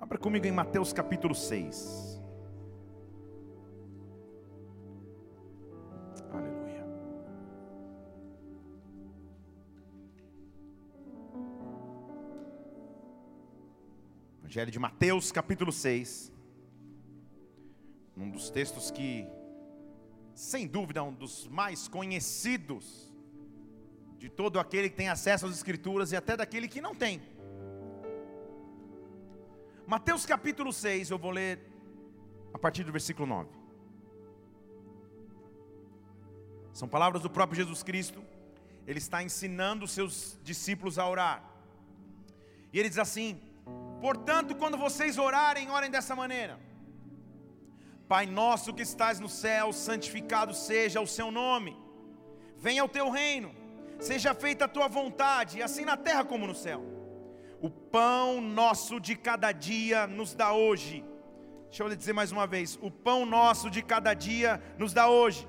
Abra comigo em Mateus capítulo 6. Aleluia. Evangelho de Mateus capítulo 6. Um dos textos que, sem dúvida, é um dos mais conhecidos de todo aquele que tem acesso às Escrituras e até daquele que não tem. Mateus capítulo 6, eu vou ler a partir do versículo 9. São palavras do próprio Jesus Cristo. Ele está ensinando os seus discípulos a orar. E ele diz assim: Portanto, quando vocês orarem, orem dessa maneira: Pai nosso que estás no céu, santificado seja o seu nome. Venha o teu reino. Seja feita a tua vontade, assim na terra como no céu. O pão nosso de cada dia nos dá hoje. Deixa eu lhe dizer mais uma vez: o pão nosso de cada dia nos dá hoje.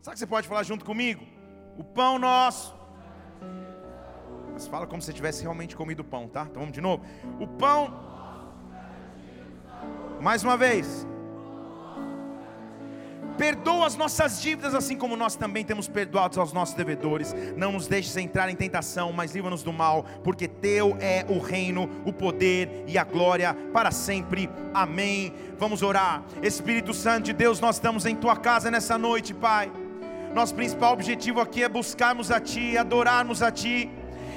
Sabe que você pode falar junto comigo? O pão nosso. Mas fala como se tivesse realmente comido pão, tá? Então vamos de novo. O pão. Mais uma vez. Perdoa as nossas dívidas, assim como nós também temos perdoado aos nossos devedores. Não nos deixes entrar em tentação, mas livra-nos do mal, porque Teu é o reino, o poder e a glória para sempre. Amém. Vamos orar. Espírito Santo de Deus, nós estamos em Tua casa nessa noite, Pai. Nosso principal objetivo aqui é buscarmos a Ti, adorarmos a Ti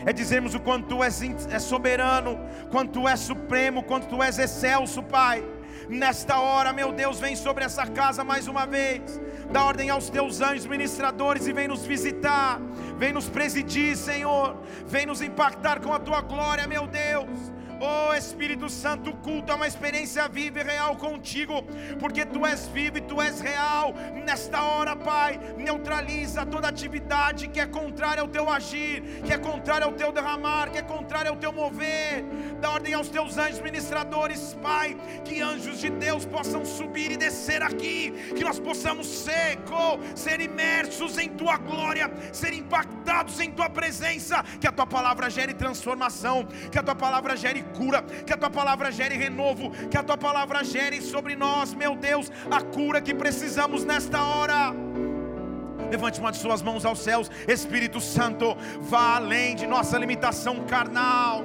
é dizermos o quanto tu és, é soberano, quanto tu és supremo, quanto tu és excelso, Pai. Nesta hora, meu Deus, vem sobre essa casa mais uma vez. Dá ordem aos teus anjos ministradores e vem nos visitar. Vem nos presidir, Senhor. Vem nos impactar com a tua glória, meu Deus. Oh Espírito Santo, o culto é uma experiência viva e real contigo, porque tu és vivo e tu és real. Nesta hora, Pai, neutraliza toda atividade que é contrária ao teu agir, que é contrária ao teu derramar, que é contrária ao teu mover. Dá ordem aos teus anjos ministradores, Pai, que anjos de Deus possam subir e descer aqui, que nós possamos seco, ser imersos em tua glória, ser impactados em tua presença, que a tua palavra gere transformação, que a tua palavra gere cura, que a tua palavra gere renovo, que a tua palavra gere sobre nós, meu Deus, a cura que precisamos nesta hora. Levante uma de suas mãos aos céus, Espírito Santo, vá além de nossa limitação carnal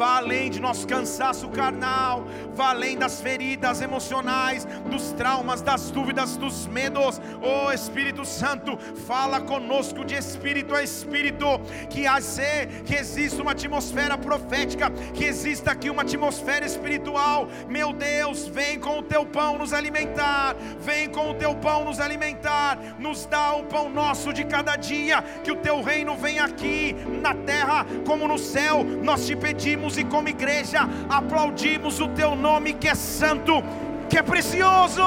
vá além de nosso cansaço carnal, vá além das feridas emocionais, dos traumas, das dúvidas, dos medos. Oh Espírito Santo, fala conosco de espírito a espírito, que haja, que exista uma atmosfera profética, que exista aqui uma atmosfera espiritual. Meu Deus, vem com o teu pão nos alimentar, vem com o teu pão nos alimentar, nos dá o pão nosso de cada dia, que o teu reino venha aqui na terra como no céu. Nós te pedimos e como igreja aplaudimos o teu nome que é santo, que é precioso.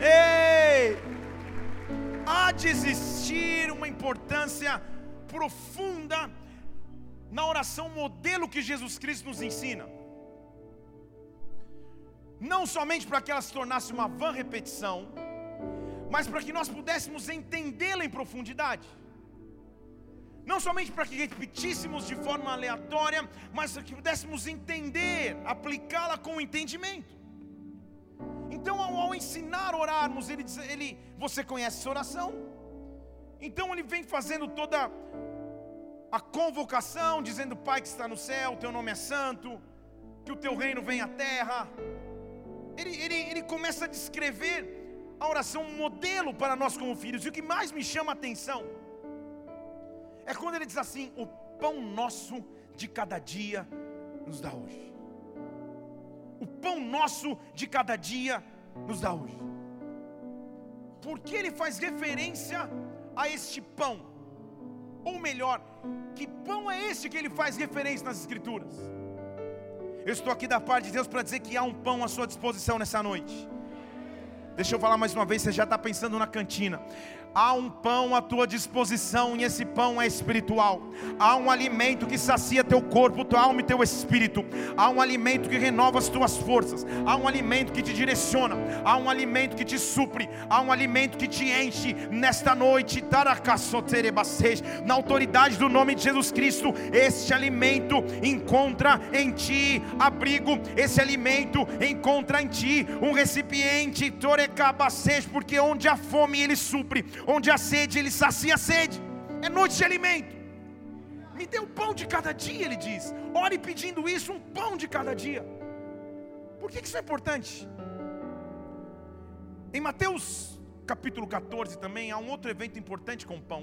Ei! Há de existir uma importância profunda na oração modelo que Jesus Cristo nos ensina. Não somente para que ela se tornasse uma vã repetição, mas para que nós pudéssemos entendê-la em profundidade não somente para que repetíssemos de forma aleatória, mas para que pudéssemos entender, aplicá-la com entendimento. Então, ao, ao, ensinar a orarmos, ele diz, ele, você conhece essa oração? Então ele vem fazendo toda a convocação, dizendo: Pai que está no céu, teu nome é santo, que o teu reino venha à terra. Ele, ele, ele começa a descrever a oração modelo para nós como filhos. E o que mais me chama a atenção é quando ele diz assim: o pão nosso de cada dia nos dá hoje. O pão nosso de cada dia nos dá hoje. Porque ele faz referência a este pão? Ou melhor, que pão é esse que ele faz referência nas Escrituras? Eu estou aqui da parte de Deus para dizer que há um pão à sua disposição nessa noite. Deixa eu falar mais uma vez, você já está pensando na cantina. Há um pão à tua disposição e esse pão é espiritual. Há um alimento que sacia teu corpo, tua alma e teu espírito. Há um alimento que renova as tuas forças. Há um alimento que te direciona. Há um alimento que te supre. Há um alimento que te enche nesta noite. Na autoridade do nome de Jesus Cristo, este alimento encontra em ti abrigo. Esse alimento encontra em ti um recipiente. Porque onde há fome, ele supre onde há sede, ele sacia a sede. É noite de alimento. Me dê o pão de cada dia, ele diz. Ore pedindo isso, um pão de cada dia. Por que isso é importante? Em Mateus capítulo 14 também há um outro evento importante com o pão.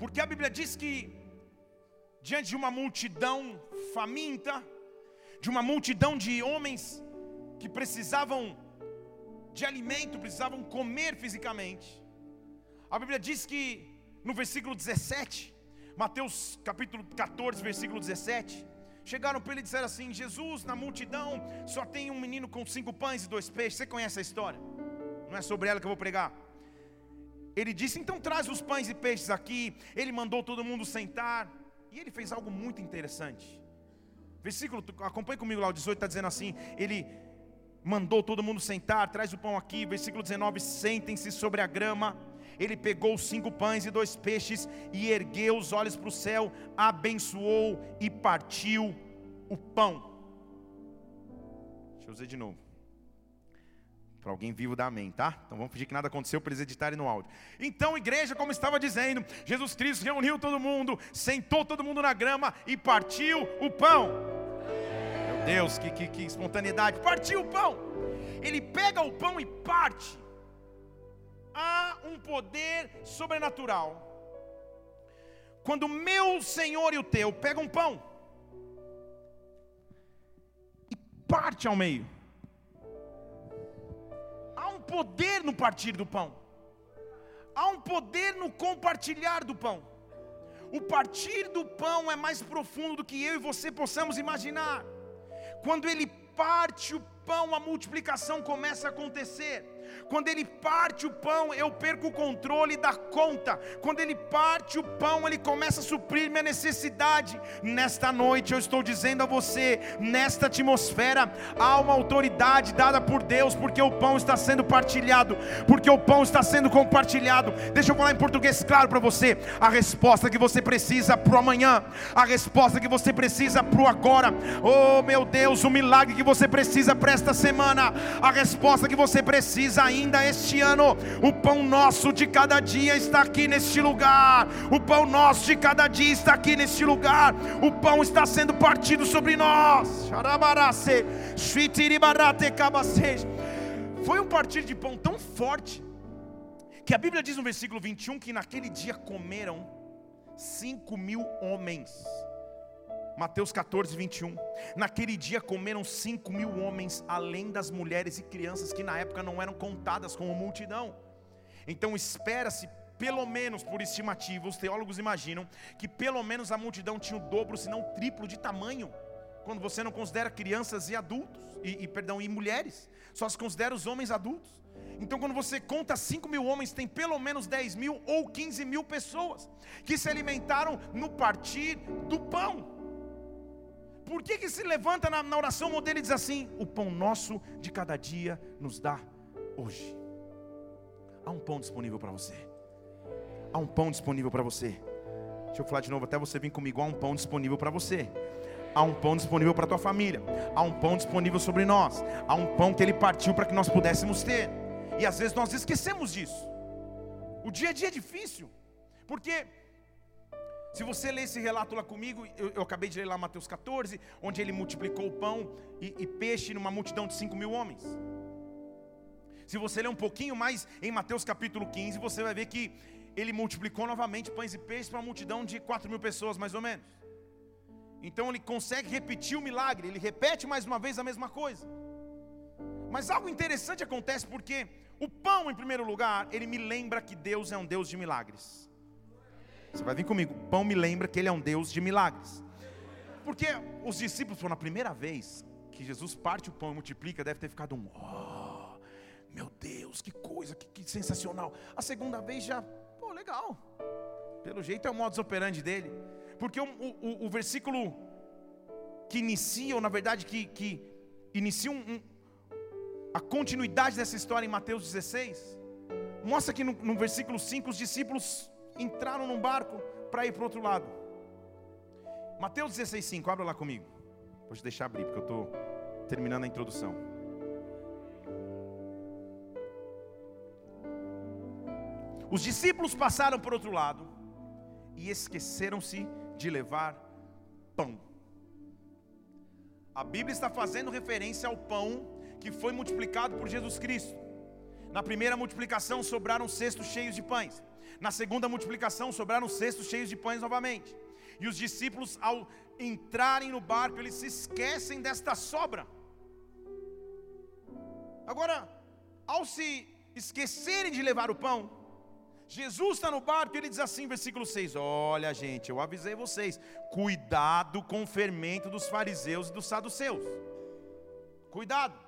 Porque a Bíblia diz que diante de uma multidão faminta, de uma multidão de homens que precisavam de alimento, precisavam comer fisicamente. A Bíblia diz que no versículo 17, Mateus capítulo 14, versículo 17, chegaram para ele e disseram assim: Jesus, na multidão, só tem um menino com cinco pães e dois peixes. Você conhece a história? Não é sobre ela que eu vou pregar. Ele disse: Então traz os pães e peixes aqui. Ele mandou todo mundo sentar. E ele fez algo muito interessante. Versículo, acompanhe comigo lá, o 18 está dizendo assim: Ele mandou todo mundo sentar, traz o pão aqui, versículo 19: sentem-se sobre a grama. Ele pegou cinco pães e dois peixes e ergueu os olhos para o céu, abençoou e partiu o pão. Deixa eu dizer de novo. Para alguém vivo dá amém, tá? Então vamos fingir que nada aconteceu para eles editarem no áudio. Então, igreja, como estava dizendo, Jesus Cristo reuniu todo mundo, sentou todo mundo na grama e partiu o pão. Deus, que, que, que espontaneidade. Partiu o pão. Ele pega o pão e parte. Há um poder sobrenatural. Quando o meu Senhor e o teu pegam um pão e parte ao meio. Há um poder no partir do pão. Há um poder no compartilhar do pão. O partir do pão é mais profundo do que eu e você possamos imaginar. Quando ele parte o pão, a multiplicação começa a acontecer. Quando ele parte o pão, eu perco o controle da conta. Quando ele parte o pão, ele começa a suprir minha necessidade. Nesta noite eu estou dizendo a você, nesta atmosfera há uma autoridade dada por Deus, porque o pão está sendo partilhado, porque o pão está sendo compartilhado. Deixa eu falar em português claro para você. A resposta que você precisa para o amanhã, a resposta que você precisa para o agora. Oh, meu Deus, o milagre que você precisa para esta semana, a resposta que você precisa ainda este ano. O pão nosso de cada dia está aqui neste lugar. O pão nosso de cada dia está aqui neste lugar. O pão está sendo partido sobre nós. Foi um partir de pão tão forte que a Bíblia diz no versículo 21 que naquele dia comeram cinco mil homens. Mateus 14, 21. Naquele dia comeram cinco mil homens, além das mulheres e crianças que na época não eram contadas como multidão. Então espera-se, pelo menos por estimativa, os teólogos imaginam que pelo menos a multidão tinha o dobro, se não o triplo de tamanho. Quando você não considera crianças e adultos, e, e perdão, e mulheres, só se considera os homens adultos. Então, quando você conta 5 mil homens, tem pelo menos 10 mil ou 15 mil pessoas que se alimentaram no partir do pão. Por que, que se levanta na, na oração modelo e diz assim: O pão nosso de cada dia nos dá hoje? Há um pão disponível para você. Há um pão disponível para você. Deixa eu falar de novo, até você vir comigo. Há um pão disponível para você. Há um pão disponível para tua família. Há um pão disponível sobre nós. Há um pão que ele partiu para que nós pudéssemos ter. E às vezes nós esquecemos disso. O dia a dia é difícil. Porque se você ler esse relato lá comigo, eu, eu, acabei de ler lá Mateus 14, onde ele multiplicou o pão e, e peixe numa multidão de 5 mil homens. Se você ler um pouquinho mais em Mateus capítulo 15, você vai ver que ele multiplicou novamente pães e peixes para uma multidão de 4 mil pessoas, mais ou menos. Então ele consegue repetir o milagre, ele repete mais uma vez a mesma coisa. Mas algo interessante acontece porque o pão, em primeiro lugar, ele me lembra que Deus é um Deus de milagres. Você vai vir comigo. Pão me lembra que ele é um Deus de milagres. Porque os discípulos foram a primeira vez que Jesus parte o pão e multiplica, deve ter ficado um, oh, meu Deus Deus, que coisa, que, que sensacional. A segunda vez já, pô, legal. Pelo jeito é o modus operandi dele. Porque o, o, o versículo que inicia, ou na verdade que, que inicia um, um, a continuidade dessa história em Mateus 16, mostra que no, no versículo 5 os discípulos entraram num barco para ir para o outro lado. Mateus 16, 5, abra lá comigo. Vou te deixar abrir, porque eu estou terminando a introdução. Os discípulos passaram por outro lado e esqueceram-se de levar pão. A Bíblia está fazendo referência ao pão que foi multiplicado por Jesus Cristo. Na primeira multiplicação sobraram cestos cheios de pães. Na segunda multiplicação sobraram cestos cheios de pães novamente. E os discípulos, ao entrarem no barco, eles se esquecem desta sobra. Agora, ao se esquecerem de levar o pão, Jesus está no barco e ele diz assim, versículo 6: Olha, gente, eu avisei vocês, cuidado com o fermento dos fariseus e dos saduceus. Cuidado.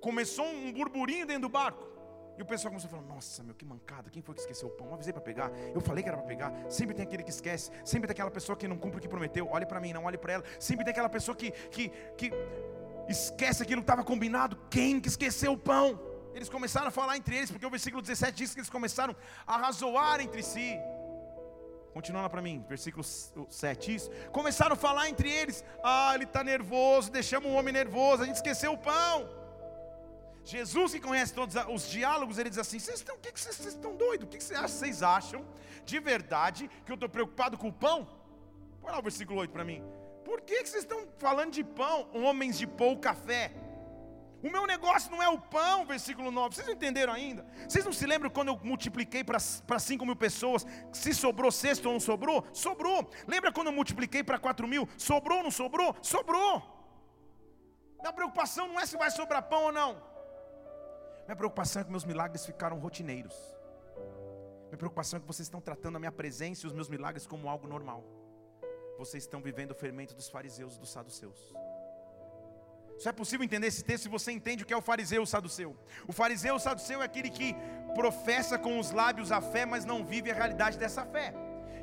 Começou um burburinho dentro do barco. E o pessoal começou a falar: Nossa, meu, que mancada, quem foi que esqueceu o pão? Eu avisei para pegar, eu falei que era para pegar. Sempre tem aquele que esquece, sempre tem aquela pessoa que não cumpre o que prometeu. Olhe para mim, não olhe para ela. Sempre tem aquela pessoa que, que, que esquece aquilo que estava combinado. Quem que esqueceu o pão? Eles começaram a falar entre eles, porque o versículo 17 diz que eles começaram a razoar entre si. Continuando para mim, versículo 7, isso. Começaram a falar entre eles: Ah, ele está nervoso, deixamos o homem nervoso, a gente esqueceu o pão. Jesus, que conhece todos os diálogos, ele diz assim: Vocês estão, que, que vocês, vocês estão doidos? O que, que vocês acham de verdade que eu estou preocupado com o pão? Põe lá o versículo 8 para mim. Por que, que vocês estão falando de pão, homens de pouca fé? O meu negócio não é o pão, versículo 9. Vocês não entenderam ainda? Vocês não se lembram quando eu multipliquei para 5 mil pessoas? Se sobrou sexto ou não sobrou? Sobrou. Lembra quando eu multipliquei para 4 mil? Sobrou ou não sobrou? Sobrou. Minha preocupação não é se vai sobrar pão ou não. Minha preocupação é que meus milagres ficaram rotineiros. Minha preocupação é que vocês estão tratando a minha presença e os meus milagres como algo normal. Vocês estão vivendo o fermento dos fariseus e dos saduceus. Só é possível entender esse texto se você entende o que é o fariseu o saduceu. O fariseu o saduceu é aquele que professa com os lábios a fé, mas não vive a realidade dessa fé.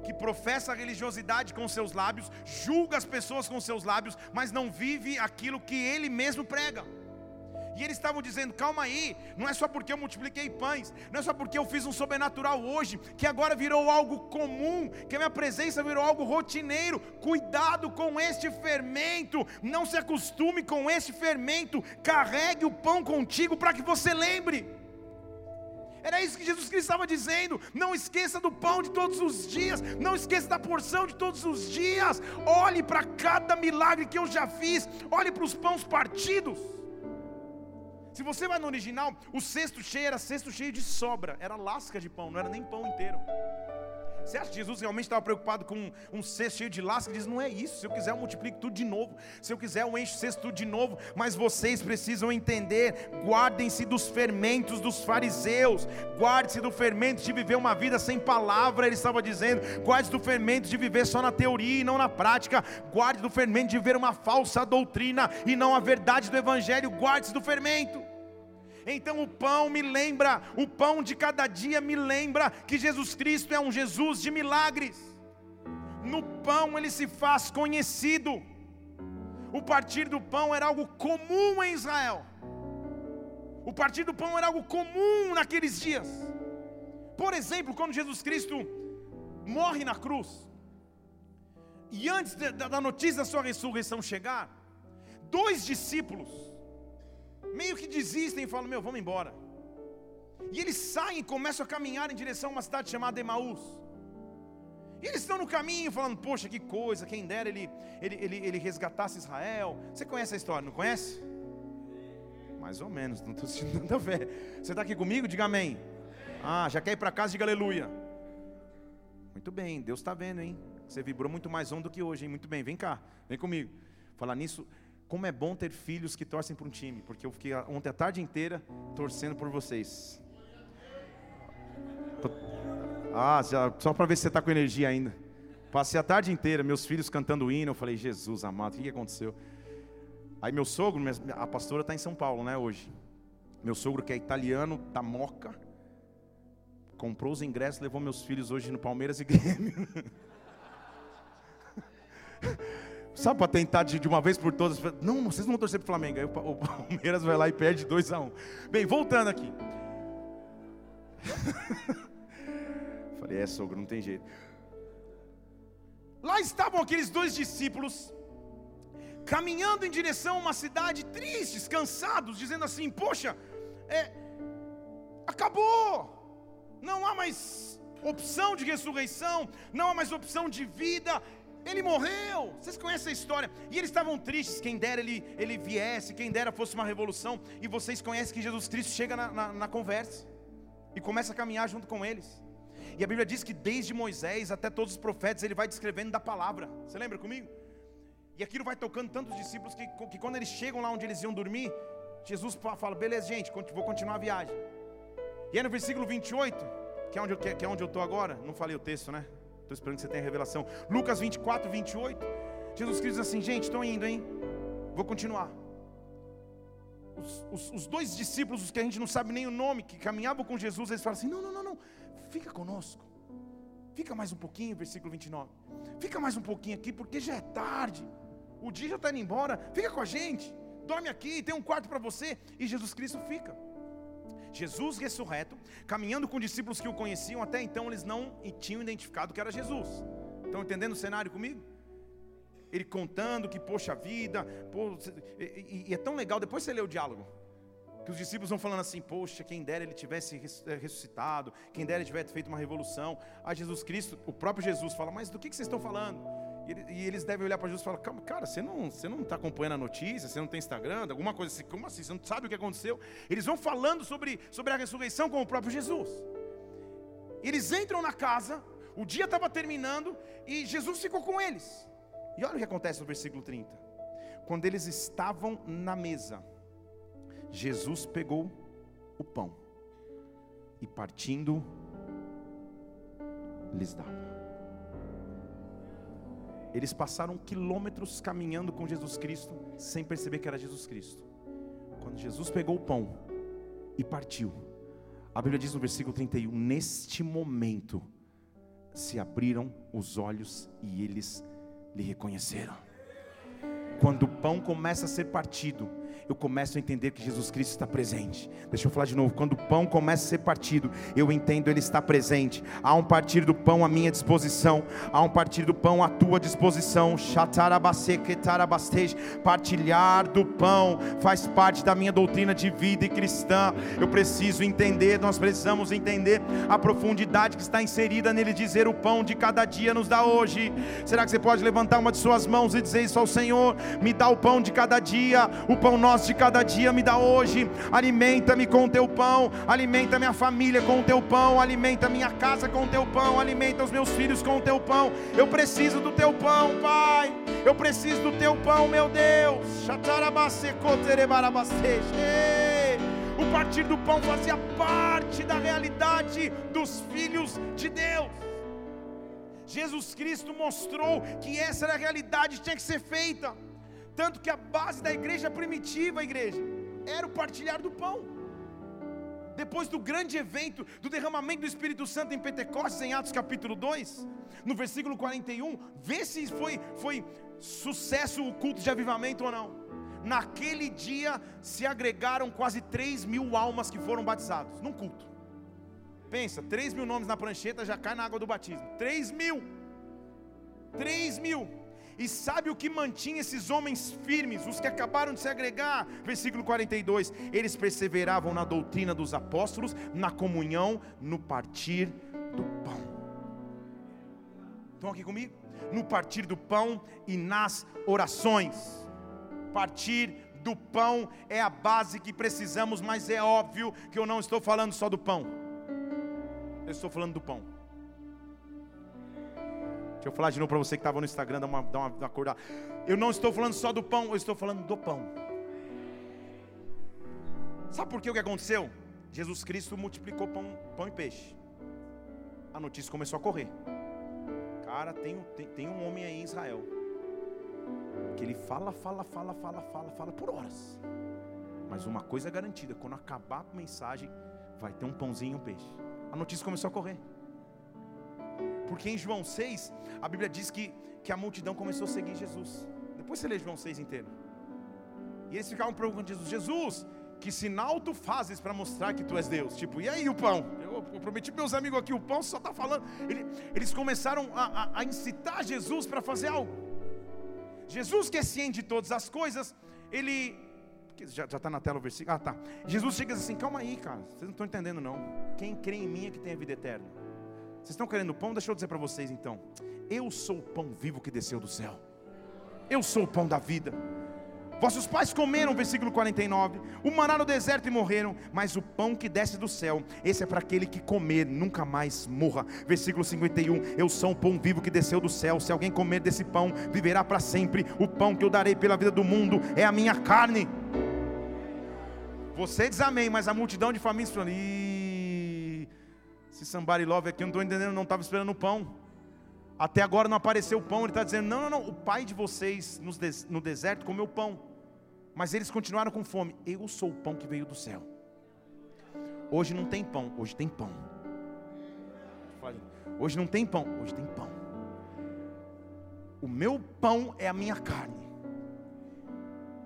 Que professa a religiosidade com seus lábios, julga as pessoas com seus lábios, mas não vive aquilo que ele mesmo prega. E eles estavam dizendo: calma aí, não é só porque eu multipliquei pães, não é só porque eu fiz um sobrenatural hoje, que agora virou algo comum, que a minha presença virou algo rotineiro. Cuidado com este fermento, não se acostume com este fermento, carregue o pão contigo para que você lembre. Era isso que Jesus Cristo estava dizendo. Não esqueça do pão de todos os dias. Não esqueça da porção de todos os dias. Olhe para cada milagre que eu já fiz. Olhe para os pães partidos. Se você vai no original, o cesto cheio era cesto cheio de sobra, era lasca de pão, não era nem pão inteiro. Você acha que Jesus realmente estava preocupado com um, cesto cheio de lasca? Ele diz: não é isso. Se eu quiser, eu multiplico tudo de novo. Se eu quiser, eu encho o cesto tudo de novo. Mas vocês precisam entender: guardem-se dos fermentos dos fariseus. Guarde-se do fermento de viver uma vida sem palavra. Ele estava dizendo: guarde-se do fermento de viver só na teoria e não na prática. Guarde-se do fermento de viver uma falsa doutrina e não a verdade do Evangelho. Guarde-se do fermento. Então o pão me lembra, o pão de cada dia me lembra que Jesus Cristo é um Jesus de milagres. No pão ele se faz conhecido. O partir do pão era algo comum em Israel. O partir do pão era algo comum naqueles dias. Por exemplo, quando Jesus Cristo morre na cruz, e antes da notícia da sua ressurreição chegar, dois discípulos meio que desistem e falam: Meu, vamos embora. E eles saem e começam a caminhar em direção a uma cidade chamada Emaús. E eles estão no caminho falando: Poxa, que coisa, quem dera ele, ele, ele, ele resgatasse Israel. Você conhece a história, não conhece? Mais ou menos, não estou sentindo tanta fé. Você está aqui comigo? Diga amém. Ah, já quer ir para casa? Diga aleluia. Muito bem, Deus está vendo, hein? Você vibrou muito mais um do que hoje, hein? Muito bem, vem cá, vem comigo. Falar nisso, como é bom ter filhos que torcem para um time, porque eu fiquei ontem a tarde inteira torcendo por vocês. Ah, só para ver se você está com energia ainda. Passei a tarde inteira, meus filhos cantando hino. Eu falei, Jesus amado, o que, que aconteceu? Aí meu sogro, a pastora está em São Paulo, né, hoje. Meu sogro, que é italiano, da Moca, comprou os ingressos, levou meus filhos hoje no Palmeiras e Grêmio. Sabe para tentar de, de, uma vez por todas? Não, vocês não vão torcer para o Flamengo. Aí o, Palmeiras vai lá e perde 2 a 1 um. Bem, voltando aqui. Falei, é sogro, não tem jeito. Lá estavam aqueles dois discípulos, caminhando em direção a uma cidade, tristes, cansados, dizendo assim: Poxa, é, acabou, não há mais opção de ressurreição, não há mais opção de vida, ele morreu. Vocês conhecem a história? E eles estavam tristes. Quem dera ele, ele viesse, quem dera fosse uma revolução. E vocês conhecem que Jesus Cristo chega na, na, na conversa e começa a caminhar junto com eles. E a Bíblia diz que desde Moisés até todos os profetas ele vai descrevendo da palavra. Você lembra comigo? E aquilo vai tocando tantos discípulos que, que quando eles chegam lá onde eles iam dormir, Jesus fala: beleza, gente, vou continuar a viagem. E aí no versículo 28, que é onde, que é onde eu estou agora, não falei o texto, né? Estou esperando que você tenha revelação. Lucas 24, 28. Jesus Cristo diz assim: gente, estou indo, hein? Vou continuar. Os, os, os, dois discípulos, os que a gente não sabe nem o nome, que caminhavam com Jesus, eles falam assim: não, não, não, não, fica conosco. Fica mais um pouquinho, versículo 29. Fica mais um pouquinho aqui, porque já é tarde. O dia já está indo embora. Fica com a gente. Dorme aqui, tem um quarto para você. E Jesus Cristo fica. Jesus ressurreto, caminhando com discípulos que o conheciam, até então eles não tinham identificado que era Jesus. Estão entendendo o cenário comigo? Ele contando que, poxa vida, pô, e, e, é tão legal, depois você lê o diálogo, que os discípulos vão falando assim: Poxa, quem dera ele tivesse eh, ressuscitado, quem dera ele tivesse feito uma revolução. A Jesus Cristo, o próprio Jesus fala: Mas do que, que vocês estão falando? E, eles devem olhar para Jesus e falar: Cara, você não está você não tá acompanhando a notícia, você não tem Instagram, alguma coisa assim, como assim? Você não sabe o que aconteceu? Eles vão falando sobre, sobre a ressurreição com o próprio Jesus. Eles entram na casa, o dia estava terminando e Jesus ficou com eles. E olha o que acontece no versículo 30. Quando eles estavam na mesa, Jesus pegou o pão e partindo, lhes dava. Eles passaram quilômetros caminhando com Jesus Cristo sem perceber que era Jesus Cristo. Quando Jesus pegou o pão e partiu, a Bíblia diz no versículo 31: Neste momento se abriram os olhos e eles lhe reconheceram. Quando o pão começa a ser partido, eu começo a entender que Jesus Cristo está presente. Deixa eu falar de novo. Quando o pão começa a ser partido, eu entendo Ele está presente. Há um partir do pão à minha disposição, há um partir do pão à tua disposição. Partilhar do pão faz parte da minha doutrina de vida e cristã. Eu preciso entender, nós precisamos entender a profundidade que está inserida nele. Dizer: O pão de cada dia nos dá hoje. Será que você pode levantar uma de suas mãos e dizer isso ao Senhor? Me dá o pão de cada dia, o pão nosso de cada dia me dá hoje. Alimenta-me com o teu pão, alimenta minha família com o teu pão, alimenta minha casa com o teu pão, alimenta os meus filhos com o teu pão. Eu preciso do teu pão, Pai. Eu preciso do teu pão, meu Deus. O partir do pão fazia parte da realidade dos filhos de Deus. Jesus Cristo mostrou que essa era a realidade, tinha que ser feita. Tanto que a base da igreja primitiva, a igreja, era o partilhar do pão. Depois do grande evento do derramamento do Espírito Santo em Pentecostes, em Atos capítulo 2, no versículo 41, vê se foi, foi sucesso o culto de avivamento ou não. Naquele dia se agregaram quase 3 mil almas que foram batizados, num culto. Pensa, 3 mil nomes na prancheta já cai na água do batismo. 3 mil. 3 mil. E sabe o que mantinha esses homens firmes, os que acabaram de se agregar? Versículo 42: eles perseveravam na doutrina dos apóstolos, na comunhão, no partir do pão. Estão aqui comigo? No partir do pão e nas orações. Partir do pão é a base que precisamos, mas é óbvio que eu não estou falando só do pão, eu estou falando do pão. Deixa eu falar de novo para você que estava no Instagram, dá uma, dá uma, acordada. Eu não estou falando só do pão, eu estou falando do pão. Sabe por que o que aconteceu? Jesus Cristo multiplicou pão, pão e peixe. A notícia começou a correr. Cara, tem, tem, tem um homem aí em Israel. Que ele fala, fala, fala, fala, fala, fala por horas. Mas uma coisa é garantida: quando acabar a mensagem, vai ter um pãozinho e um peixe. A notícia começou a correr. Porque em João 6, a Bíblia diz que, que a multidão começou a seguir Jesus. Depois você lê João 6 inteiro. E eles ficavam perguntando Jesus: Jesus, que sinal tu fazes para mostrar que tu és Deus? Tipo, e aí o pão? Eu, eu prometi meus amigos aqui: o pão só está falando. Ele, eles começaram a, a, a incitar Jesus para fazer algo. Jesus, que é ciente de todas as coisas, ele. Já está na tela o versículo? Ah, tá. Jesus chega assim: calma aí, cara, vocês não estão entendendo, não. Quem crê em mim é que tem a vida eterna. Vocês estão querendo pão? Deixa eu dizer para vocês então. Eu sou o pão vivo que desceu do céu. Eu sou o pão da vida. Vossos pais comeram, versículo 49, o maná no deserto e morreram, mas o pão que desce do céu, esse é para aquele que comer, nunca mais morra. Versículo 51, eu sou o pão vivo que desceu do céu, se alguém comer desse pão, viverá para sempre. O pão que eu darei pela vida do mundo é a minha carne. Você diz amém, mas a multidão de famintos falando, se somebody love aqui, eu não estou entendendo, não estava esperando o pão. Até agora não apareceu o pão. Ele está dizendo: não, não, não. O pai de vocês no deserto comeu pão. Mas eles continuaram com fome. Eu sou o pão que veio do céu. Hoje não tem pão, hoje tem pão. Hoje não tem pão, hoje tem pão. O meu pão é a minha carne.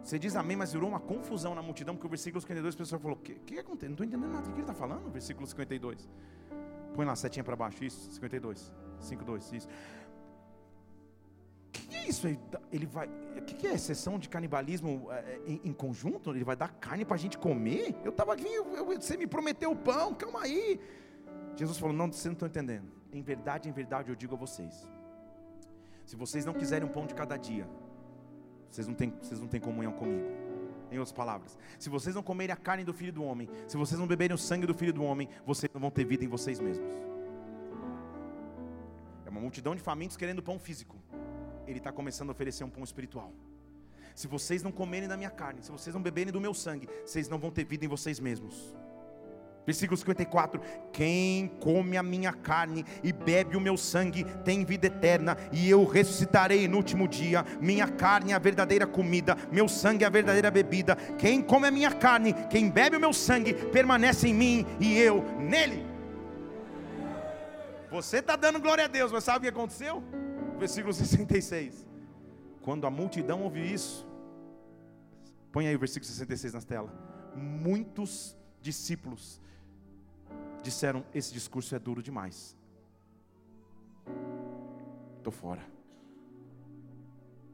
Você diz amém, mas virou uma confusão na multidão, porque o versículo 52 a pessoa falou: O que, que acontece? Não estou entendendo nada. O que ele está falando? Versículo 52. Põe lá, setinha para baixo, isso, 52. 5, 2, isso. O que é isso? Ele vai. O que é sessão de canibalismo é, em, em, conjunto? Ele vai dar carne para a gente comer? Eu estava aqui, eu, você me prometeu o pão, calma aí. Jesus falou: Não, vocês não estão entendendo. Em verdade, em verdade, eu digo a vocês: se vocês não quiserem um pão de cada dia, vocês não têm, vocês não têm comunhão comigo. Em outras palavras, se vocês não comerem a carne do filho do homem, se vocês não beberem o sangue do filho do homem, vocês não vão ter vida em vocês mesmos. É uma multidão de famintos querendo pão físico. Ele está começando a oferecer um pão espiritual. Se vocês não comerem da minha carne, se vocês não beberem do meu sangue, vocês não vão ter vida em vocês mesmos. Versículo 54: Quem come a minha carne e bebe o meu sangue tem vida eterna, e eu ressuscitarei no último dia. Minha carne é a verdadeira comida, meu sangue é a verdadeira bebida. Quem come a minha carne, quem bebe o meu sangue, permanece em mim e eu nele. Você está dando glória a Deus, mas sabe o que aconteceu? Versículo 66. Quando a multidão ouviu isso, põe aí o versículo 66 na tela. Muitos discípulos disseram: Esse discurso é duro demais. Estou fora.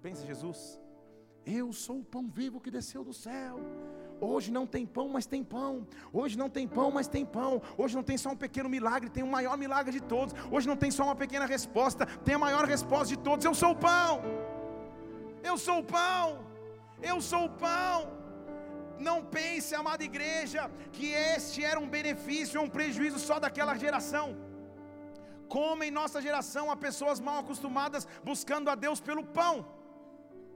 Pensa, Jesus, eu sou o pão vivo que desceu do céu. Hoje não tem pão, mas tem pão. Hoje não tem pão, mas tem pão. Hoje não tem só um pequeno milagre, tem o maior milagre de todos. Hoje não tem só uma pequena resposta, tem a maior resposta de todos. Eu sou o pão. Eu sou o pão. Eu sou o pão. Não pense, amada igreja, que este era um benefício ou um prejuízo só daquela geração. Como em nossa geração há pessoas mal acostumadas buscando a Deus pelo pão,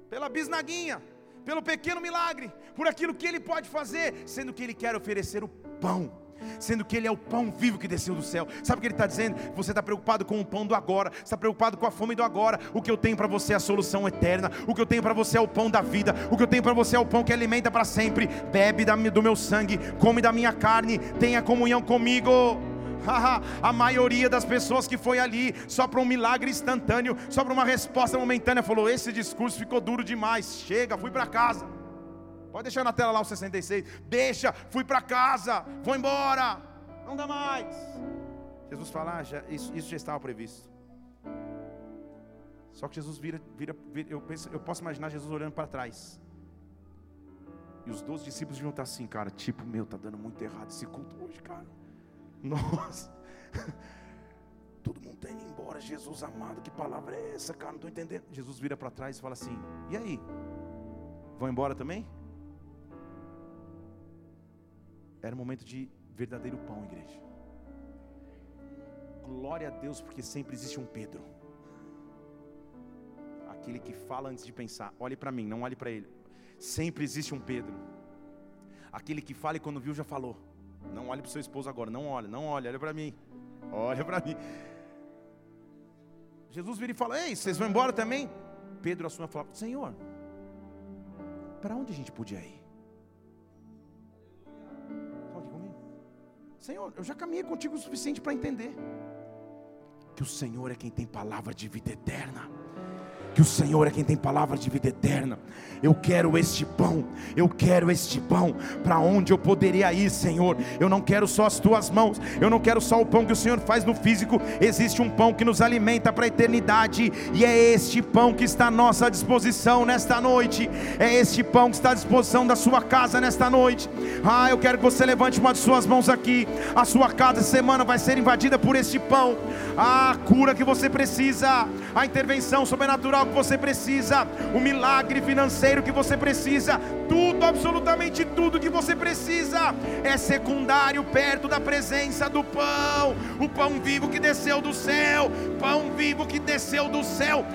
pela bisnaguinha pelo pequeno milagre, por aquilo que Ele pode fazer, sendo que Ele quer oferecer o pão sendo que Ele é o pão vivo que desceu do céu. Sabe o que Ele está dizendo? Você está preocupado com o pão do agora, está preocupado com a fome do agora. O que eu tenho para você é a solução eterna. O que eu tenho para você é o pão da vida. O que eu tenho para você é o pão que alimenta para sempre. Bebe do meu sangue, come da minha carne, tenha comunhão comigo. a maioria das pessoas que foi ali só para um milagre instantâneo, só para uma resposta momentânea, falou: Esse discurso ficou duro demais. Chega, fui para casa. Pode deixar na tela lá o 66. Deixa, fui para casa, vou embora. Não dá mais. Jesus fala: ah, já, isso, isso já estava previsto. Só que Jesus vira, vira, vira eu, penso, eu posso imaginar Jesus olhando para trás. E os doze discípulos deviam estar assim, cara, tipo, meu, tá dando muito errado esse culto hoje, cara. Nossa. Todo mundo está indo embora. Jesus amado, que palavra é essa, cara? Não estou entendendo. Jesus vira para trás e fala assim: E aí? Vão embora também? Era um momento de verdadeiro pão, igreja. Glória a Deus, porque sempre existe um Pedro. Aquele que fala antes de pensar. Olhe para mim, não olhe para ele. Sempre existe um Pedro. Aquele que fala e quando viu já falou. Não olhe para o seu esposo agora, não olhe, não olhe, olha para mim. Olha para mim. Jesus vira e fala: Ei, vocês vão embora também? Pedro assume e fala: Senhor, para onde a gente podia ir? Senhor, eu já caminhei contigo o suficiente para entender que o Senhor é quem tem palavra de vida eterna que o Senhor é quem tem palavra de vida eterna. Eu quero este pão, eu quero este pão. Para onde eu poderia ir, Senhor? Eu não quero só as tuas mãos, eu não quero só o pão que o Senhor faz no físico. Existe um pão que nos alimenta para a eternidade, e é este pão que está à nossa disposição nesta noite. É este pão que está à disposição da sua casa nesta noite. Ah, eu quero que você levante uma de suas mãos aqui. A sua casa semana vai ser invadida por este pão. A cura que você precisa, a intervenção sobrenatural que você precisa, o milagre financeiro que você precisa, tudo, absolutamente tudo que você precisa é secundário perto da presença do pão, o pão vivo que desceu do céu, pão vivo que desceu do céu.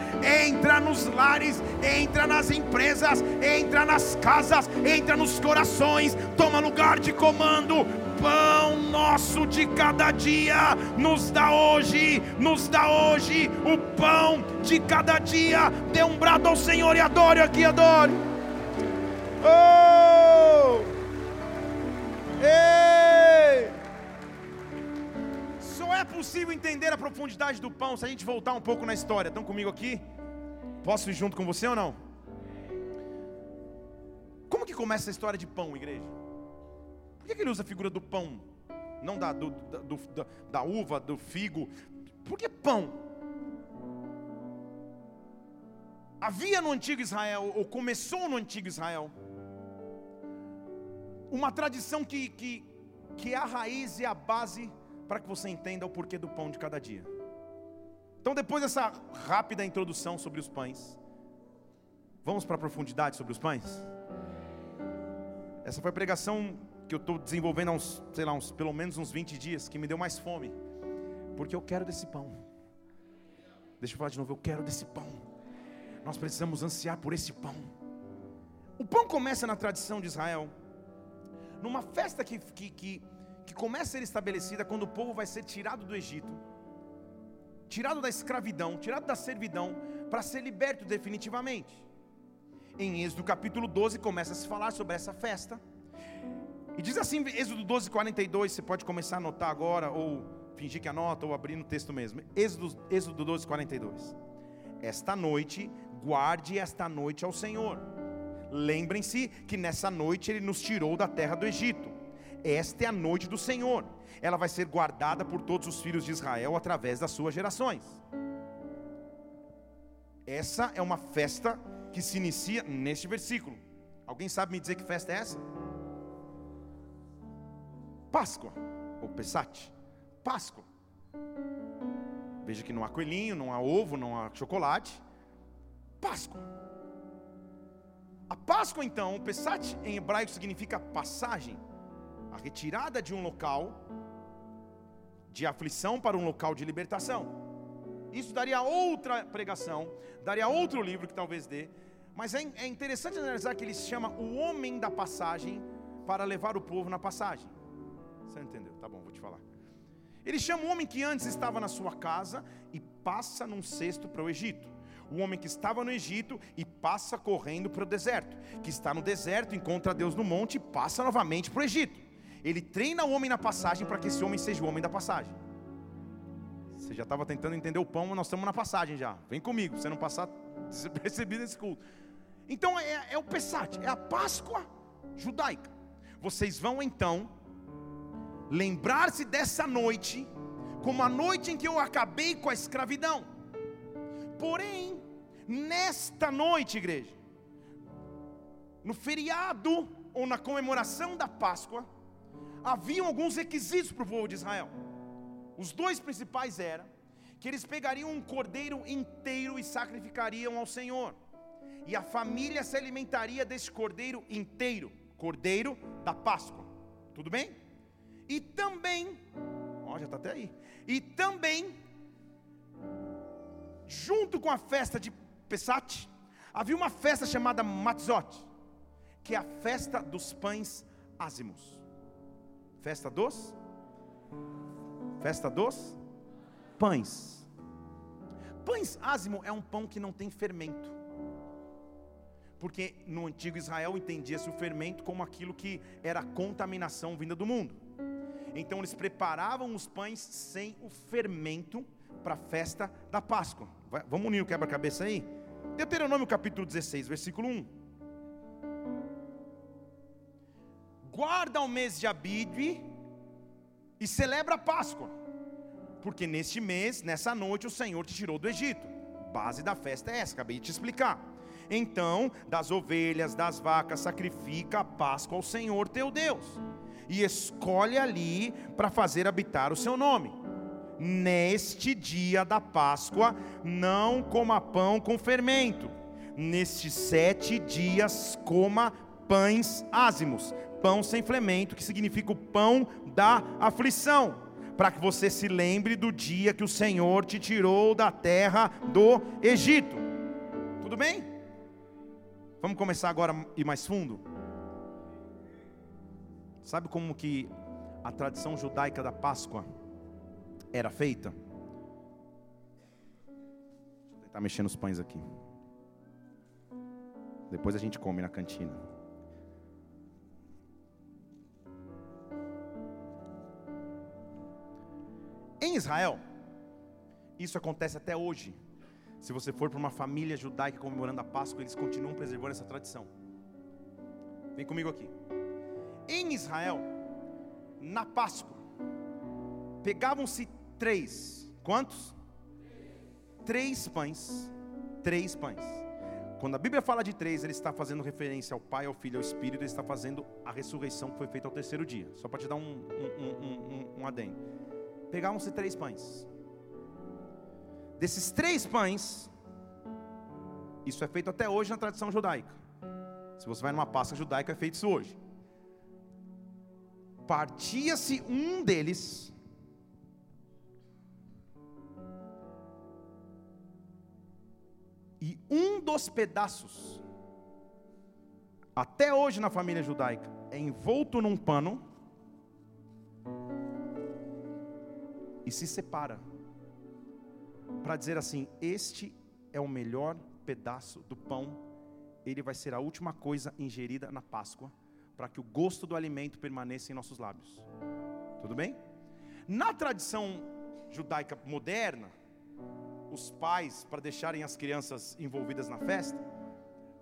Entra nos lares, entra nas empresas, entra nas casas, entra nos corações, toma lugar de comando pão nosso de cada dia, nos dá hoje, nos dá hoje o pão de cada dia. Dê um brado ao Senhor e adore aqui, adore. Oh! Ei! Só é possível entender a profundidade do pão se a gente voltar um pouco na história. Estão comigo aqui? Posso ir junto com você ou não? Como que começa a história de pão, igreja? Por que ele usa a figura do pão? Não da, do, da, do, da, da uva, do figo. Por que pão? Havia no antigo Israel, ou começou no antigo Israel, uma tradição que, que, que é a raiz e a base para que você entenda o porquê do pão de cada dia. Então, depois dessa rápida introdução sobre os pães, vamos para a profundidade sobre os pães? Essa foi a pregação que eu estou desenvolvendo há uns, sei lá, uns, pelo menos uns 20 dias, que me deu mais fome. Porque eu quero desse pão. Deixa eu falar de novo, eu quero desse pão. Nós precisamos ansiar por esse pão. O pão começa na tradição de Israel, numa festa que, que, que, que começa a ser estabelecida quando o povo vai ser tirado do Egito, tirado da escravidão, tirado da servidão, para ser liberto definitivamente. Em Êxodo capítulo 12 começa a se falar sobre essa festa. E diz assim, Êxodo 12, 42, você pode começar a anotar agora, ou fingir que anota, ou abrir no texto mesmo. Êxodo, Êxodo 12, 42. Esta noite, guarde esta noite ao Senhor. Lembrem-se que nessa noite Ele nos tirou da terra do Egito. Esta é a noite do Senhor. Ela vai ser guardada por todos os filhos de Israel através das suas gerações. Essa é uma festa que se inicia neste versículo. Alguém sabe me dizer que festa é essa? Páscoa, ou Pesach, Páscoa. Veja que não há coelhinho, não há ovo, não há chocolate. Páscoa. A Páscoa, então, o Pesach em hebraico significa passagem, a retirada de um local de aflição para um local de libertação. Isso daria outra pregação, daria outro livro que talvez dê, mas é, é interessante analisar que ele se chama o homem da passagem para levar o povo na passagem. Você não entendeu? Tá bom, vou te falar. Ele chama o homem que antes estava na sua casa e passa num cesto para o Egito. O homem que estava no Egito e passa correndo para o deserto. Que está no deserto, encontra Deus no monte e passa novamente para o Egito. Ele treina o homem na passagem para que esse homem seja o homem da passagem. Você já estava tentando entender o pão, nós estamos na passagem já. Vem comigo, você não passar percebido nesse culto. Então é, é o Pessat, é a Páscoa judaica. Vocês vão então lembrar-se dessa noite como a noite em que eu acabei com a escravidão. Porém, nesta noite, igreja, no feriado ou na comemoração da Páscoa, haviam alguns requisitos para o povo de Israel. Os dois principais eram que eles pegariam um cordeiro inteiro e sacrificariam ao Senhor. E a família se alimentaria desse cordeiro inteiro, cordeiro da Páscoa. Tudo bem? E também, ó, já está até aí. E também, junto com a festa de Pesach, havia uma festa chamada Matzot, que é a festa dos pães ázimos. Festa dos? Festa dos pães. Pães ázimo é um pão que não tem fermento. Porque no antigo Israel entendia-se o fermento como aquilo que era contaminação vinda do mundo. Então eles preparavam os pães sem o fermento para a festa da Páscoa. Vai, vamos unir o quebra-cabeça aí? Deuteronômio capítulo 16, versículo 1. Guarda o mês de Abide e celebra a Páscoa, porque neste mês, nessa noite, o Senhor te tirou do Egito. Base da festa é essa, acabei de te explicar. Então, das ovelhas, das vacas, sacrifica a Páscoa ao Senhor teu Deus, e escolhe ali para fazer habitar o seu nome. Neste dia da Páscoa, não coma pão com fermento. Nestes sete dias, coma pães ázimos, pão sem fermento, que significa o pão da aflição, para que você se lembre do dia que o Senhor te tirou da terra do Egito. Tudo bem? Vamos começar agora ir mais fundo? Sabe como que a tradição judaica da Páscoa era feita? Deixa eu tentar mexer nos pães aqui. Depois a gente come na cantina. Em Israel, isso acontece até hoje. Se você for para uma família judaica comemorando a Páscoa, eles continuam preservando essa tradição. Vem comigo aqui. Em Israel, na Páscoa, pegavam-se três, quantos? Três pães, três pães. Quando a Bíblia fala de três, ele está fazendo referência ao Pai, ao Filho e ao Espírito, ele está fazendo a ressurreição que foi feita ao terceiro dia. Só para te dar um, um, um, um, um adendo. Pegavam-se três pães. Desses três pães, isso é feito até hoje na tradição judaica. Se você vai numa pasta judaica, é feito isso hoje. Partia-se um deles, e um dos pedaços, até hoje na família judaica, é envolto num pano e se separa para dizer assim: Este é o melhor pedaço do pão, ele vai ser a última coisa ingerida na Páscoa, para que o gosto do alimento permaneça em nossos lábios. Tudo bem? Na tradição judaica moderna, os pais, para deixarem as crianças envolvidas na festa,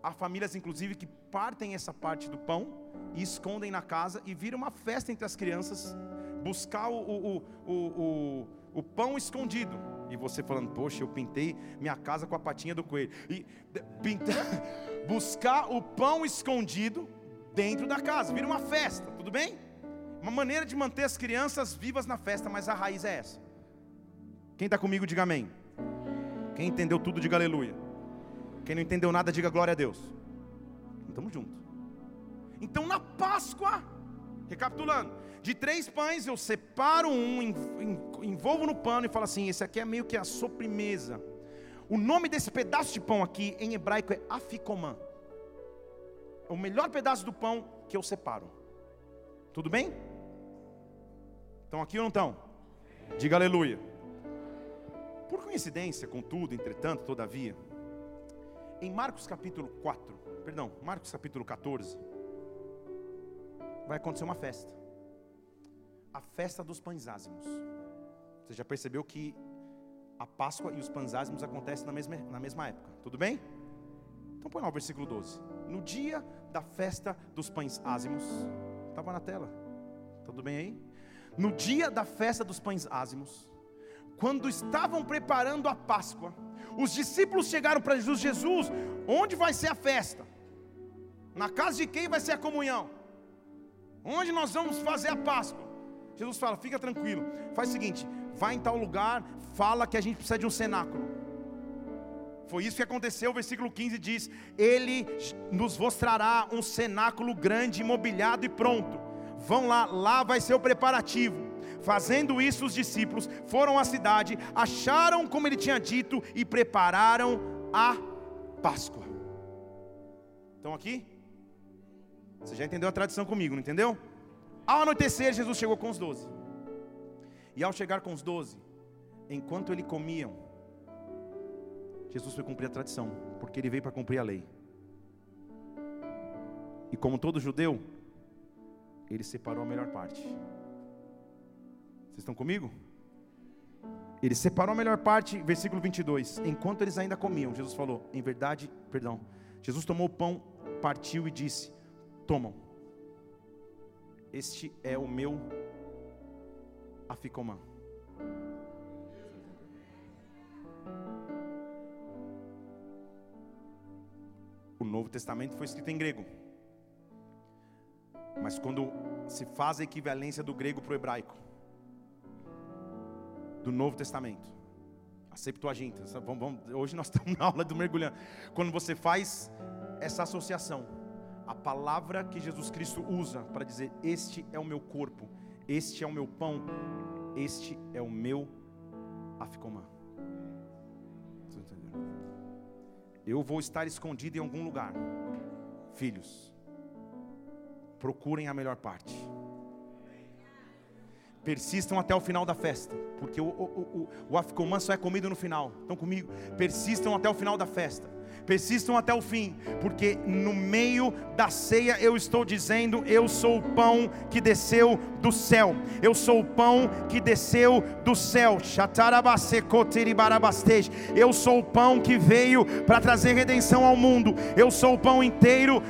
há famílias inclusive que partem essa parte do pão e escondem na casa e vira uma festa entre as crianças, buscar o, o, o, o, pão escondido. E você falando, poxa, eu pintei minha casa com a patinha do coelho. E pintar, buscar o pão escondido dentro da casa, vira uma festa, tudo bem? Uma maneira de manter as crianças vivas na festa, mas a raiz é essa. Quem está comigo, diga amém. Quem entendeu tudo, diga aleluia. Quem não entendeu nada, diga glória a Deus. Estamos juntos. Então na Páscoa, recapitulando, de três pães eu separo um, envolvo no pano e falo assim: esse aqui é meio que a sobremesa. O nome desse pedaço de pão aqui em hebraico é aficomã. O melhor pedaço do pão que eu separo. Tudo bem? Estão aqui ou não estão? Diga aleluia. Por coincidência, contudo, entretanto, todavia, em Marcos capítulo 4, perdão, Marcos capítulo 14, vai acontecer uma festa. A festa dos pães ázimos. Você já percebeu que a Páscoa e os pães ázimos acontecem na mesma, na mesma época, tudo bem? Então põe lá o versículo 12. No dia da festa dos pães ázimos, estava na tela, tudo bem aí? No dia da festa dos pães ázimos, quando estavam preparando a Páscoa, os discípulos chegaram para Jesus: Jesus, onde vai ser a festa? Na casa de quem vai ser a comunhão? Onde nós vamos fazer a Páscoa? Jesus fala: fica tranquilo, faz o seguinte, vai em tal lugar, fala que a gente precisa de um cenáculo. Foi isso que aconteceu, o versículo 15 diz: Ele nos mostrará um cenáculo grande, imobiliado e pronto. Vão lá, lá vai ser o preparativo. Fazendo isso, os discípulos foram à cidade, acharam como ele tinha dito e prepararam a Páscoa. Estão aqui? Você já entendeu a tradição comigo, não entendeu? Ao anoitecer, Jesus chegou com os doze. E ao chegar com os doze, enquanto ele comiam, Jesus foi cumprir a tradição, porque ele veio para cumprir a lei. E como todo judeu, ele separou a melhor parte. Vocês estão comigo? Ele separou a melhor parte, versículo 22. Enquanto eles ainda comiam, Jesus falou: Em verdade, perdão. Jesus tomou o pão, partiu e disse: Tomam. Este é o meu aficomã. O Novo Testamento foi escrito em grego. Mas quando se faz a equivalência do grego para o hebraico, do Novo Testamento, a Septuaginta, vamos, vamos, hoje nós estamos na aula do mergulhando. Quando você faz essa associação, a palavra que Jesus Cristo usa para dizer: Este é o meu corpo, este é o meu pão, este é o meu afcomã. Eu vou estar escondido em algum lugar, filhos. Procurem a melhor parte. Persistam até o final da festa, porque o, o, o, o só é comido no final. Estão comigo? Persistam até o final da festa persistam até o fim, porque no meio da ceia eu estou dizendo: eu sou o pão que desceu do céu, eu sou o pão que desceu do céu. Eu sou o pão que veio para trazer redenção ao mundo, eu sou o pão inteiro,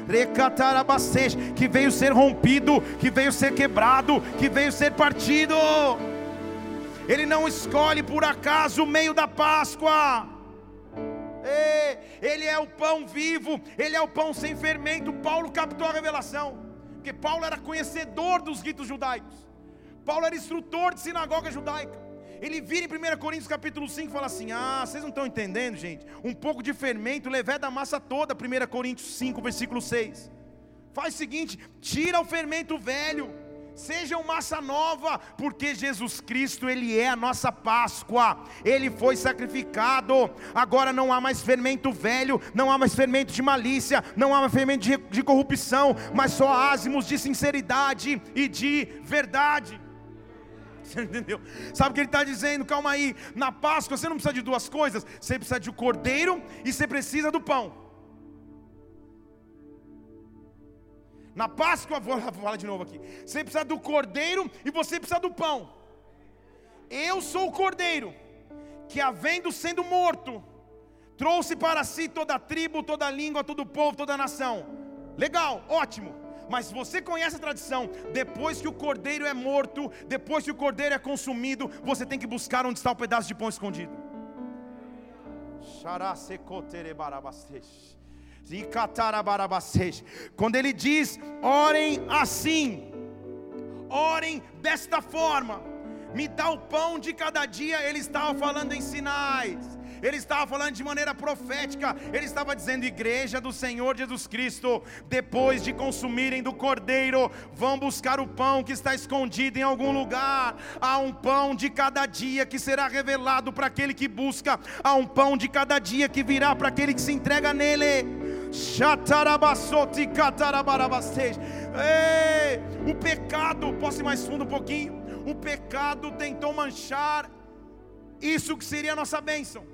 que veio ser rompido, que veio ser quebrado, que veio ser partido. Ele não escolhe por acaso o meio da Páscoa. Ele é o pão vivo, Ele é o pão sem fermento. Paulo captou a revelação, porque Paulo era conhecedor dos ritos judaicos, Paulo era instrutor de sinagoga judaica. Ele vira em 1 Coríntios capítulo 5 e fala assim: Ah, vocês não estão entendendo, gente? Um pouco de fermento leveda da massa toda. 1 Coríntios 5, versículo 6. Faz o seguinte: tira o fermento velho Sejam massa nova, porque Jesus Cristo, Ele é a nossa Páscoa, Ele foi sacrificado. Agora não há mais fermento velho, não há mais fermento de malícia, não há mais fermento de, de corrupção, mas só ázimos de sinceridade e de verdade. Você entendeu? Sabe o que ele está dizendo? Calma aí, na Páscoa você não precisa de duas coisas, você precisa de um cordeiro e você precisa do pão. Na Páscoa, vou falar de novo aqui. Você precisa do cordeiro e você precisa do pão. Eu sou o cordeiro que, havendo sendo morto, trouxe para si toda a tribo, toda a língua, todo o povo, toda a nação. Legal, ótimo. Mas você conhece a tradição: depois que o cordeiro é morto, depois que o cordeiro é consumido, você tem que buscar onde está o pedaço de pão escondido. Xará secotere barabasteixe. Quando ele diz, orem assim, orem desta forma, me dá o pão de cada dia, ele estava falando em sinais ele estava falando de maneira profética, ele estava dizendo: Igreja do Senhor Jesus Cristo, depois de consumirem do cordeiro, vão buscar o pão que está escondido em algum lugar. Há um pão de cada dia que será revelado para aquele que busca, há um pão de cada dia que virá para aquele que se entrega nele. Ei, o pecado, posso ir mais fundo um pouquinho? O pecado tentou manchar isso que seria a nossa bênção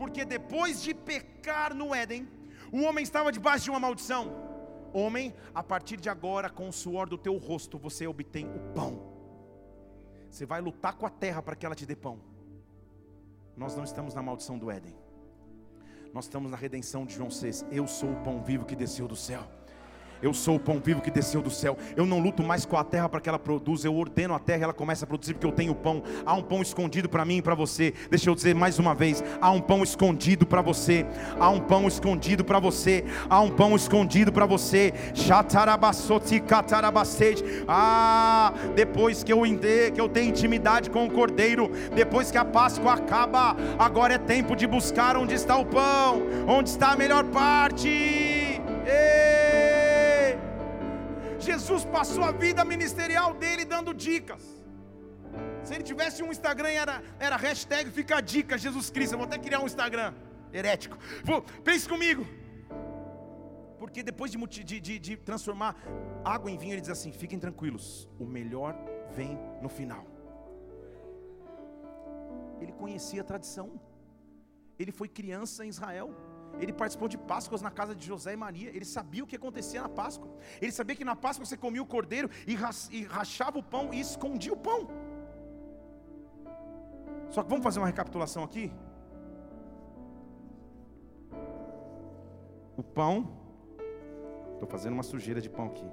porque depois de pecar no Éden, o homem estava debaixo de uma maldição. Homem, a partir de agora, com o suor do teu rosto, você obtém o pão. Você vai lutar com a terra para que ela te dê pão. Nós não estamos na maldição do Éden. Nós estamos na redenção de João 6. Eu sou o pão vivo que desceu do céu. Eu sou o pão vivo que desceu do céu. Eu não luto mais com a terra para que ela produza. Eu ordeno a terra e ela começa a produzir porque eu tenho pão. Há um pão escondido para mim e para você. Deixa eu dizer mais uma vez: há um pão escondido para você. Há um pão escondido para você. Há um pão escondido para você. Ah, depois que eu entender, que eu tenho intimidade com o Cordeiro, depois que a Páscoa acaba, agora é tempo de buscar onde está o pão, onde está a melhor parte. Ei! Jesus passou a vida ministerial dele dando dicas. Se ele tivesse um Instagram, era, era hashtag fica dica Jesus Cristo. Eu vou até criar um Instagram herético. Vou, pense comigo. Porque depois de, de, de, de transformar água em vinho, ele diz assim: fiquem tranquilos, o melhor vem no final. Ele conhecia a tradição, ele foi criança em Israel. Ele participou de Páscoas na casa de José e Maria. Ele sabia o que acontecia na Páscoa. Ele sabia que na Páscoa você comia o cordeiro e rachava o pão e escondia o pão. Só que vamos fazer uma recapitulação aqui? O pão, estou fazendo uma sujeira de pão aqui.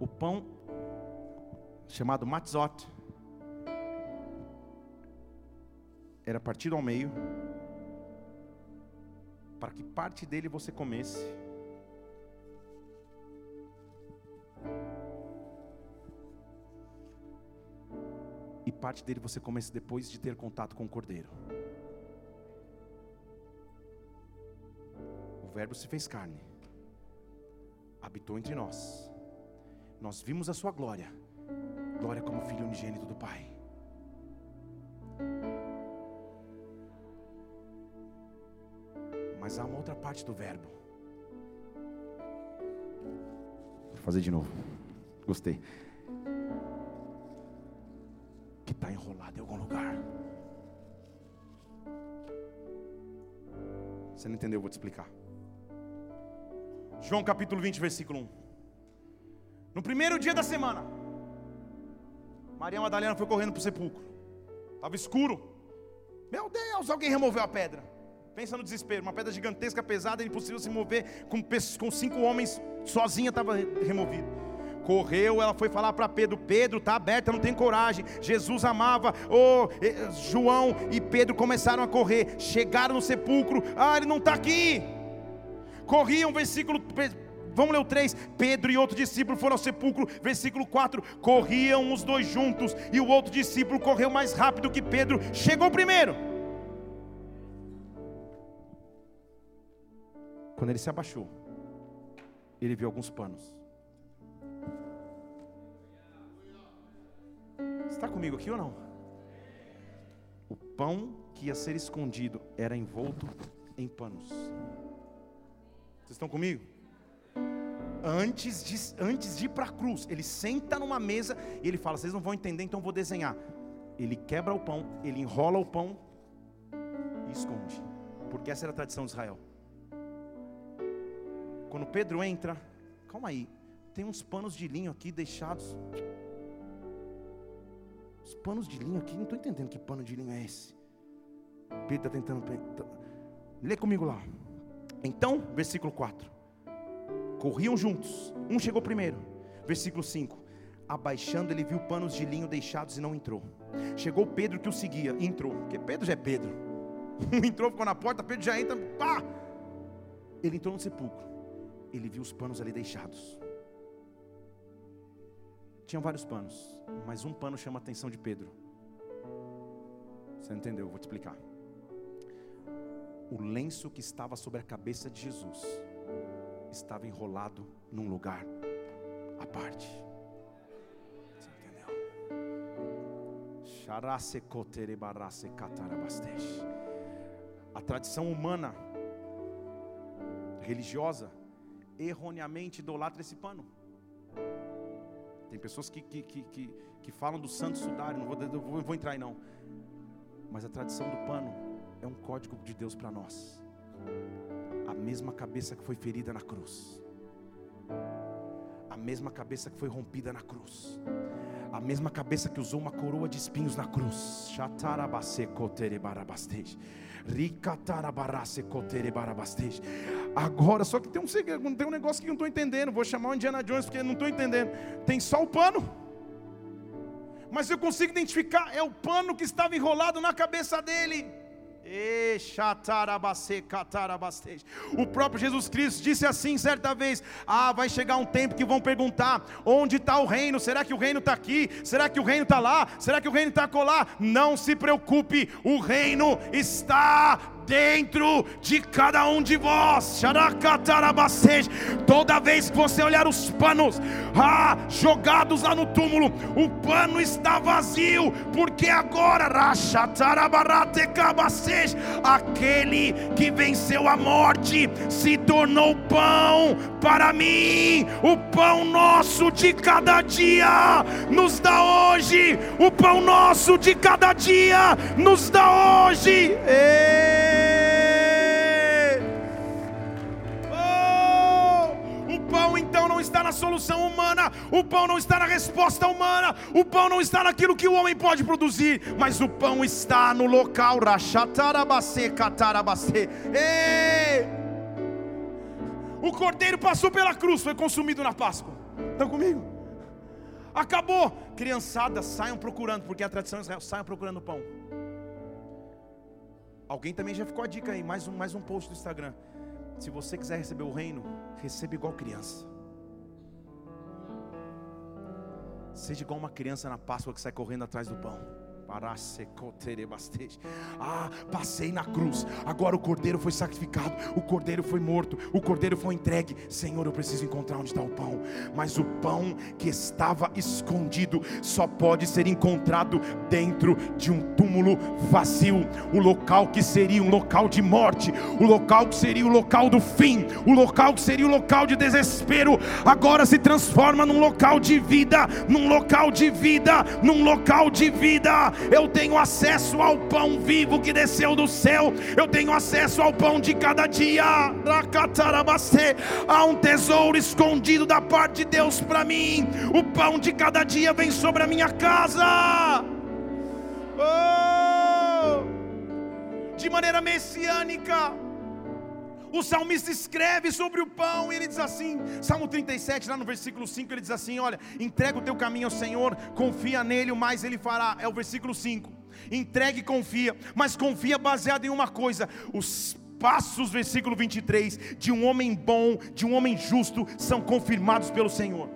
O pão chamado matzot era partido ao meio para que parte dele você comesse e parte dele você comece depois de ter contato com o cordeiro. O Verbo se fez carne, habitou entre nós, nós vimos a sua glória, glória como filho unigênito do Pai. Mas há uma outra parte do Verbo. Vou fazer de novo. Gostei que está enrolado em algum lugar. Você não entendeu? Eu vou te explicar. João capítulo 20, versículo 1. No primeiro dia da semana, Maria Madalena foi correndo para o sepulcro. Estava escuro. Meu Deus, alguém removeu a pedra. Pensa no desespero, uma pedra gigantesca, pesada, impossível se mover, com, com cinco homens, sozinha estava removido correu, ela foi falar para Pedro: Pedro, está aberta, não tem coragem. Jesus amava, oh, João e Pedro começaram a correr, chegaram no sepulcro, ah, ele não está aqui. Corriam, versículo Vamos ler o 3. Pedro e outro discípulo foram ao sepulcro. Versículo 4. Corriam os dois juntos. E o outro discípulo correu mais rápido que Pedro. Chegou primeiro. Quando ele se abaixou, ele viu alguns panos. Está comigo aqui ou não? O pão que ia ser escondido era envolto em panos. Vocês estão comigo? Antes de, antes de ir para a cruz, ele senta numa mesa e ele fala: Vocês não vão entender, então vou desenhar. Ele quebra o pão, ele enrola o pão e esconde, porque essa era a tradição de Israel. Quando Pedro entra, calma aí, tem uns panos de linho aqui deixados. Os panos de linho aqui, não estou entendendo que pano de linho é esse. Pedro está tentando. Tá, lê comigo lá. Então, versículo 4. Corriam juntos, um chegou primeiro. Versículo 5. Abaixando, ele viu panos de linho deixados e não entrou. Chegou Pedro que o seguia entrou. Porque Pedro já é Pedro. Entrou, ficou na porta, Pedro já entra, pá! Ele entrou no sepulcro. Ele viu os panos ali deixados. Tinham vários panos, mas um pano chama a atenção de Pedro. Você não entendeu? Vou te explicar. O lenço que estava sobre a cabeça de Jesus estava enrolado num lugar à parte. Você entendeu? A tradição humana, religiosa, erroneamente idolatra esse pano. Tem pessoas que, que, que, que, que falam do santo sudário, não vou, vou, vou entrar aí não. Mas a tradição do pano é um código de Deus para nós. A mesma cabeça que foi ferida na cruz. A mesma cabeça que foi rompida na cruz. A mesma cabeça que usou uma coroa de espinhos na cruz. Agora, só que tem um segredo, tem um negócio que eu não estou entendendo. Vou chamar o Indiana Jones porque não estou entendendo. Tem só o pano. Mas eu consigo identificar, é o pano que estava enrolado na cabeça dele. O próprio Jesus Cristo disse assim certa vez: Ah, vai chegar um tempo que vão perguntar: onde está o reino? Será que o reino está aqui? Será que o reino está lá? Será que o reino está colar? Não se preocupe, o reino está dentro de cada um de vós. Toda vez que você olhar os panos ah, jogados lá no túmulo, o pano está vazio, porque agora aquele que venceu a morte se tornou pão para mim, o pão nosso de cada dia nos dá hoje, o pão nosso de cada dia nos dá hoje. Ei. Está na solução humana, o pão não está na resposta humana, o pão não está naquilo que o homem pode produzir, mas o pão está no local. Ei! O cordeiro passou pela cruz, foi consumido na Páscoa. Estão comigo? Acabou. Criançada, saiam procurando, porque a tradição é Israel, saiam procurando pão. Alguém também já ficou a dica aí, mais um, mais um post do Instagram. Se você quiser receber o reino, receba igual criança. Seja igual uma criança na Páscoa que sai correndo atrás do pão. Ah, passei na cruz. Agora o cordeiro foi sacrificado, o cordeiro foi morto, o cordeiro foi entregue. Senhor, eu preciso encontrar onde está o pão. Mas o pão que estava escondido só pode ser encontrado dentro de um túmulo vazio. O local que seria um local de morte, o local que seria o local do fim, o local que seria o local de desespero, agora se transforma num local de vida, num local de vida, num local de vida eu tenho acesso ao pão vivo que desceu do céu, eu tenho acesso ao pão de cada dia. Há um tesouro escondido da parte de Deus para mim, o pão de cada dia vem sobre a minha casa. Oh! De maneira messiânica. O salmista escreve sobre o pão e ele diz assim, Salmo 37, lá no versículo 5, ele diz assim: Olha, entrega o teu caminho ao Senhor, confia nele, o mais ele fará. É o versículo 5. Entregue e confia, mas confia baseado em uma coisa: os passos, versículo 23, de um homem bom, de um homem justo, são confirmados pelo Senhor.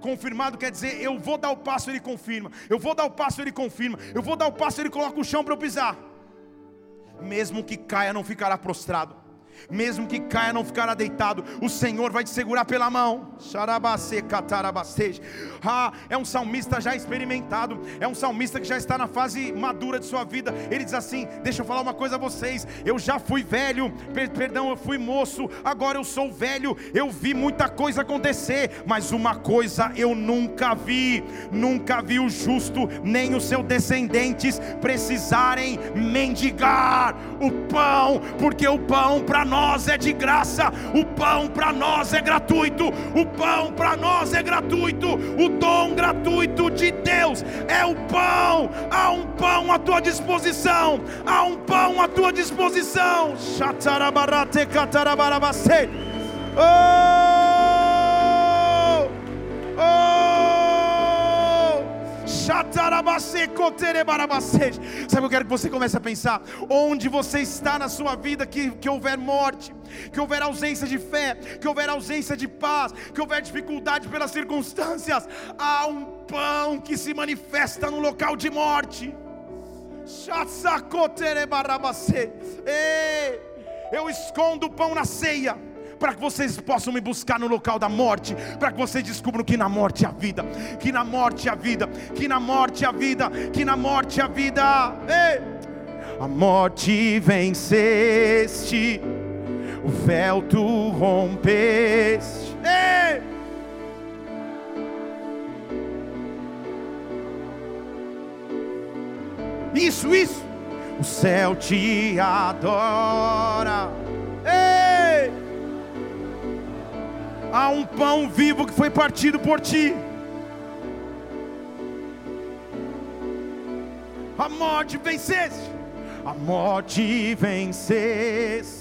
Confirmado quer dizer, eu vou dar o passo, ele confirma. Eu vou dar o passo, ele confirma. Eu vou dar o passo, ele coloca o chão para eu pisar mesmo que caia, não ficará prostrado mesmo que caia, não ficará deitado, o Senhor vai te segurar pela mão. Ah, é um salmista já experimentado, é um salmista que já está na fase madura de sua vida. Ele diz assim: Deixa eu falar uma coisa a vocês. Eu já fui velho, per perdão, eu fui moço, agora eu sou velho. Eu vi muita coisa acontecer, mas uma coisa eu nunca vi: nunca vi o justo, nem os seus descendentes precisarem mendigar o pão, porque o pão para nós é de graça, o pão para nós é gratuito, o pão para nós é gratuito, o dom gratuito de Deus é o pão. Há um pão à tua disposição, há um pão à tua disposição. Oh! Oh! Sabe, eu quero que você comece a pensar: onde você está na sua vida que, que houver morte, que houver ausência de fé, que houver ausência de paz, que houver dificuldade pelas circunstâncias, há um pão que se manifesta no local de morte. Eu escondo o pão na ceia para que vocês possam me buscar no local da morte, para que vocês descubram que na morte há vida, que na morte há vida, que na morte há vida, que na morte há vida. Ei! A morte venceste, o véu tu rompeste. Ei! Isso, isso. O céu te adora. Ei! Há um pão vivo que foi partido por ti. A morte venceste, a morte venceste.